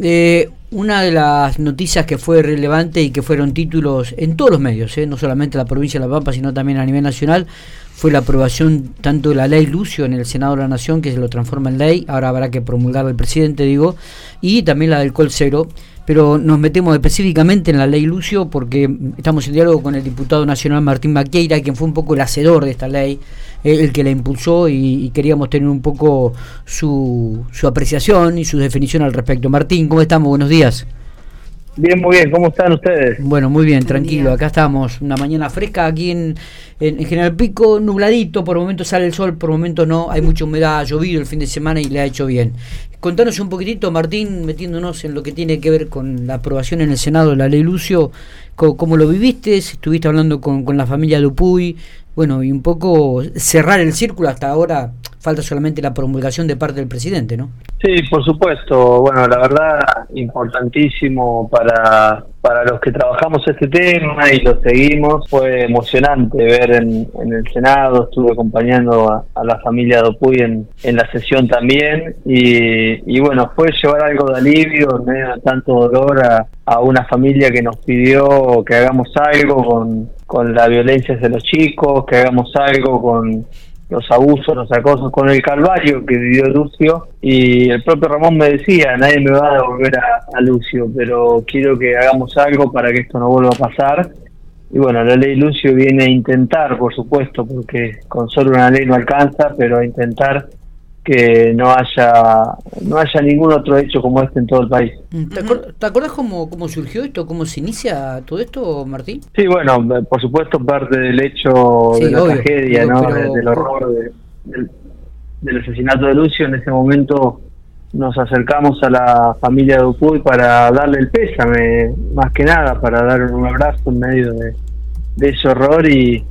eh, una de las noticias que fue relevante y que fueron títulos en todos los medios, eh, no solamente en la provincia de La Pampa, sino también a nivel nacional, fue la aprobación tanto de la ley Lucio en el Senado de la Nación, que se lo transforma en ley, ahora habrá que promulgar el presidente, digo, y también la del Col Cero, pero nos metemos específicamente en la ley Lucio porque estamos en diálogo con el diputado nacional Martín Maqueira, quien fue un poco el hacedor de esta ley, eh, el que la impulsó y, queríamos tener un poco su, su apreciación y su definición al respecto. Martín, ¿cómo estamos? Buenos días. Bien, muy bien. ¿Cómo están ustedes? Bueno, muy bien, tranquilo. Acá estamos. Una mañana fresca aquí en, en, General Pico, nubladito. Por momentos sale el sol, por momentos no. Hay mucha humedad, ha llovido el fin de semana y le ha hecho bien. Contanos un poquitito, Martín, metiéndonos en lo que tiene que ver con la aprobación en el Senado de la ley Lucio. ¿Cómo, lo viviste? Estuviste hablando con, con la familia Dupuy. Bueno, y un poco cerrar el círculo hasta ahora falta solamente la promulgación de parte del presidente, ¿no? Sí, por supuesto. Bueno, la verdad, importantísimo para, para los que trabajamos este tema y lo seguimos. Fue emocionante ver en, el Senado, estuve acompañando a, la familia Dopuy en, en la sesión también. Y, y, bueno, fue llevar algo de alivio en medio tanto dolor a, a una familia que nos pidió que hagamos algo con, con la violencia hacia los chicos, que hagamos algo con los abusos, los acosos con el calvario que vivió Lucio y el propio Ramón me decía, nadie me va a devolver a, Lucio, pero quiero que hagamos algo para que esto no vuelva a pasar. Y bueno, la ley Lucio viene a intentar, por supuesto, porque con solo una ley no alcanza, pero a intentar que no haya no haya ningún otro hecho como este en todo el país. Mm, ¿Te, acuerdas cómo, cómo surgió esto, cómo se inicia todo esto, Martín? Sí, bueno, por supuesto parte del hecho de la tragedia, ¿no? del horror del, asesinato de Lucio. En ese momento nos acercamos a la familia de Upuy para darle el pésame, más que nada, para dar un abrazo en medio de, de ese horror y,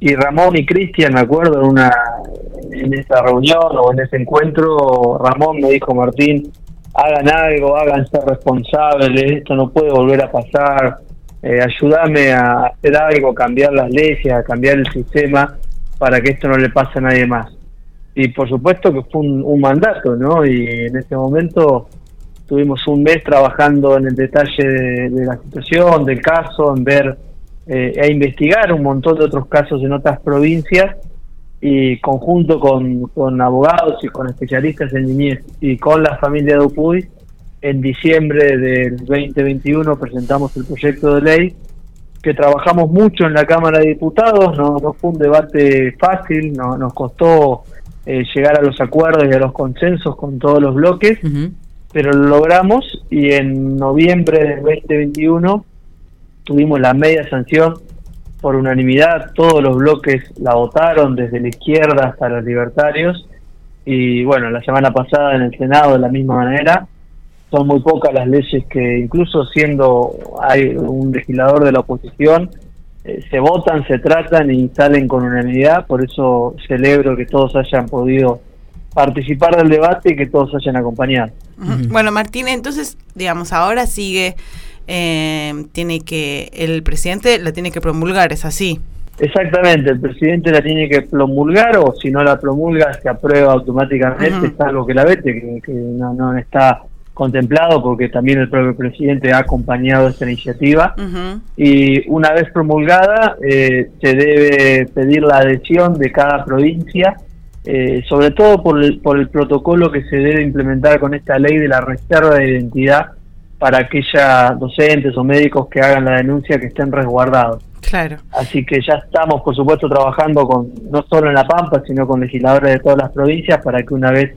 y Ramón y Cristian, me acuerdo, en una en esa reunión o en ese encuentro, Ramón me dijo, Martín, hagan algo, háganse responsables, esto no puede volver a pasar, eh, ayúdame a hacer algo, cambiar las leyes, a cambiar el sistema para que esto no le pase a nadie más. Y por supuesto que fue un, mandato, ¿no? Y en ese momento tuvimos un mes trabajando en el detalle de, la situación, del caso, en ver eh, e investigar un montón de otros casos en otras provincias y conjunto con, con, abogados y con especialistas en niñez y con la familia de Upuy, en diciembre del 2021 presentamos el proyecto de ley que trabajamos mucho en la Cámara de Diputados, no, no fue un debate fácil, no, nos costó eh, llegar a los acuerdos y a los consensos con todos los bloques, pero lo logramos y en noviembre del 2021 tuvimos la media sanción por unanimidad, todos los bloques la votaron, desde la izquierda hasta los libertarios, y bueno, la semana pasada en el Senado de la misma manera, son muy pocas las leyes que incluso siendo hay un legislador de la oposición, eh, se votan, se tratan y salen con unanimidad, por eso celebro que todos hayan podido participar del debate y que todos hayan acompañado. Bueno, Martín, entonces, digamos, ahora sigue eh, tiene que, el presidente la tiene que promulgar, ¿es así? Exactamente, el presidente la tiene que promulgar o si no la promulga se aprueba automáticamente, es algo que la vete, que, no, no, está contemplado porque también el propio presidente ha acompañado esta iniciativa. Y una vez promulgada eh, se debe pedir la adhesión de cada provincia, eh, sobre todo por el, por el protocolo que se debe implementar con esta ley de la reserva de identidad para aquellas docentes o médicos que hagan la denuncia que estén resguardados. Claro. Así que ya estamos, por supuesto, trabajando con no solo en La Pampa, sino con legisladores de todas las provincias para que una vez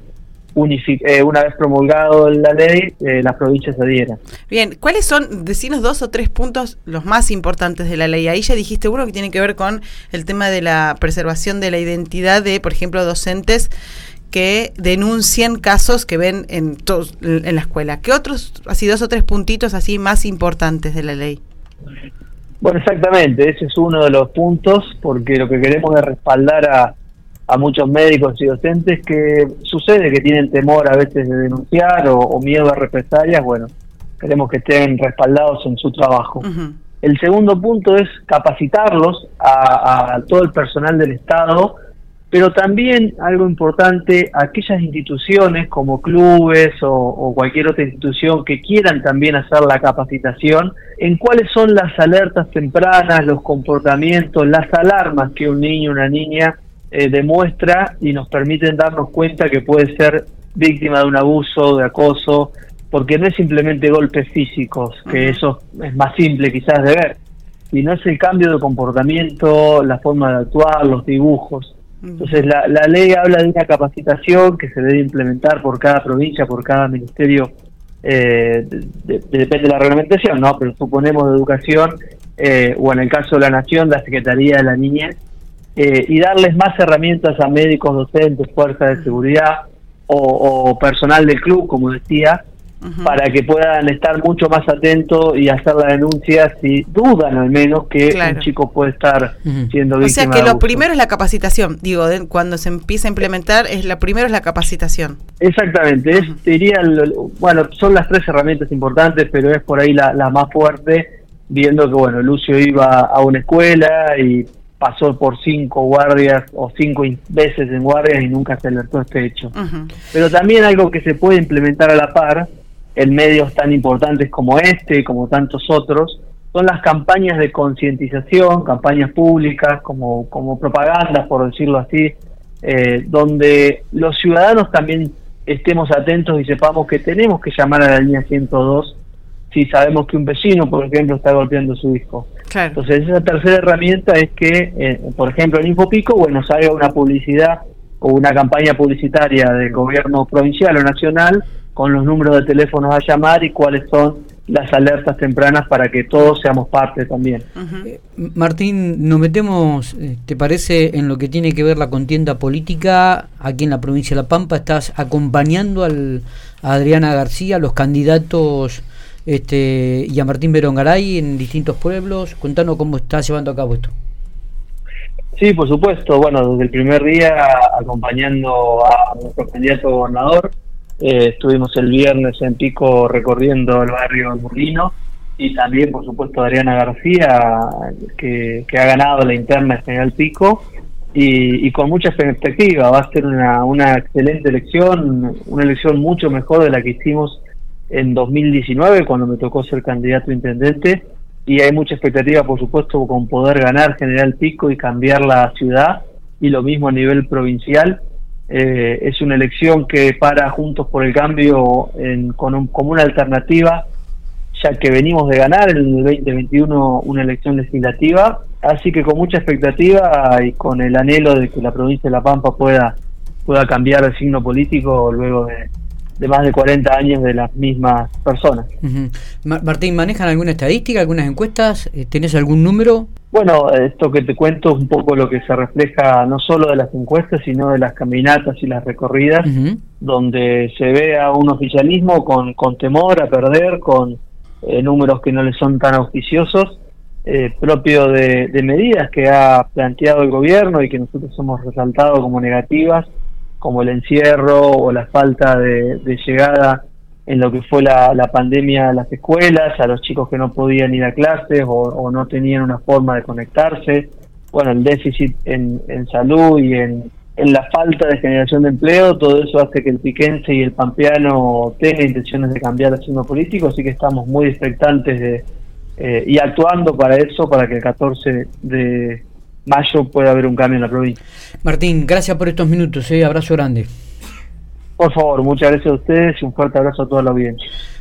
eh, una vez promulgado la ley, eh, las provincias adhieran. Bien, ¿cuáles son, decinos dos o tres puntos los más importantes de la ley? Ahí ya dijiste uno que tiene que ver con el tema de la preservación de la identidad de, por ejemplo, docentes que denuncian casos que ven en, en la escuela. ¿Qué otros, así dos o tres puntitos así más importantes de la ley? Bueno, exactamente, ese es uno de los puntos, porque lo que queremos es respaldar a, a muchos médicos y docentes que sucede que tienen temor a veces de denunciar o, miedo a represalias, bueno, queremos que estén respaldados en su trabajo. El segundo punto es capacitarlos a, a todo el personal del Estado pero también algo importante, aquellas instituciones como clubes o, cualquier otra institución que quieran también hacer la capacitación en cuáles son las alertas tempranas, los comportamientos, las alarmas que un niño o una niña eh, demuestra y nos permiten darnos cuenta que puede ser víctima de un abuso, de acoso, porque no es simplemente golpes físicos, que eso es más simple quizás de ver, sino es el cambio de comportamiento, la forma de actuar, los dibujos. Entonces la, la ley habla de una capacitación que se debe implementar por cada provincia, por cada ministerio, eh, depende de la reglamentación, ¿no? Pero suponemos de educación, eh, o en el caso de la Nación, la Secretaría de la Niñez, eh, y darles más herramientas a médicos, docentes, fuerzas de seguridad o personal del club, como decía, para que puedan estar mucho más atentos y hacer la denuncia si dudan al menos que un chico puede estar siendo víctima. O sea que lo primero es la capacitación, digo, cuando se empieza a implementar, es la primero es la capacitación. Exactamente, es, diría, bueno, son las tres herramientas importantes, pero es por ahí la, más fuerte, viendo que, bueno, Lucio iba a una escuela y pasó por cinco guardias o cinco veces en guardias y nunca se alertó este hecho. Pero también algo que se puede implementar a la par en medios tan importantes como este, como tantos otros, son las campañas de concientización, campañas públicas, como, como propagandas, por decirlo así, eh, donde los ciudadanos también estemos atentos y sepamos que tenemos que llamar a la línea 102 si sabemos que un vecino, por ejemplo, está golpeando su hijo. Entonces, esa tercera herramienta es que, eh, por ejemplo, en Infopico, bueno, salga una publicidad o una campaña publicitaria del gobierno provincial o nacional con los números de teléfonos a llamar y cuáles son las alertas tempranas para que todos seamos parte también. Eh, Martín, nos metemos, eh, ¿te parece en lo que tiene que ver la contienda política aquí en la provincia de La Pampa? ¿Estás acompañando al, a Adriana García, los candidatos este, y a Martín Berongaray en distintos pueblos? Contanos cómo estás llevando a cabo esto. Sí, por supuesto. Bueno, desde el primer día acompañando a nuestro candidato gobernador, eh, estuvimos el viernes en Pico recorriendo el barrio Murlino y también, por supuesto, Adriana García, que, ha ganado la interna General Pico y, con mucha expectativa. Va a ser una, una excelente elección, una elección mucho mejor de la que hicimos en 2019, cuando me tocó ser candidato a intendente. Y hay mucha expectativa, por supuesto, con poder ganar General Pico y cambiar la ciudad. Y lo mismo a nivel provincial eh, es una elección que para Juntos por el Cambio con como una alternativa, ya que venimos de ganar en el 2021 una elección legislativa, así que con mucha expectativa y con el anhelo de que la provincia de La Pampa pueda, pueda cambiar el signo político luego de, de más de 40 años de las mismas personas. Martín, ¿manejan alguna estadística, algunas encuestas? Eh, ¿Tenés algún número? Bueno, esto que te cuento es un poco lo que se refleja no solo de las encuestas, sino de las caminatas y las recorridas, donde se ve a un oficialismo con, con temor a perder, con eh, números que no le son tan auspiciosos, eh, propio de, de medidas que ha planteado el gobierno y que nosotros hemos resaltado como negativas como el encierro o la falta de, llegada en lo que fue la, pandemia a las escuelas, a los chicos que no podían ir a clases o, no tenían una forma de conectarse, bueno, el déficit en, salud y en, la falta de generación de empleo, todo eso hace que el piquense y el pampeano tengan intenciones de cambiar el signo político, así que estamos muy expectantes de, eh, y actuando para eso, para que el 14 de mayo puede haber un cambio en la provincia. Martín, gracias por estos minutos, ¿eh? abrazo grande. Por favor, muchas gracias a ustedes y un fuerte abrazo a toda la audiencia.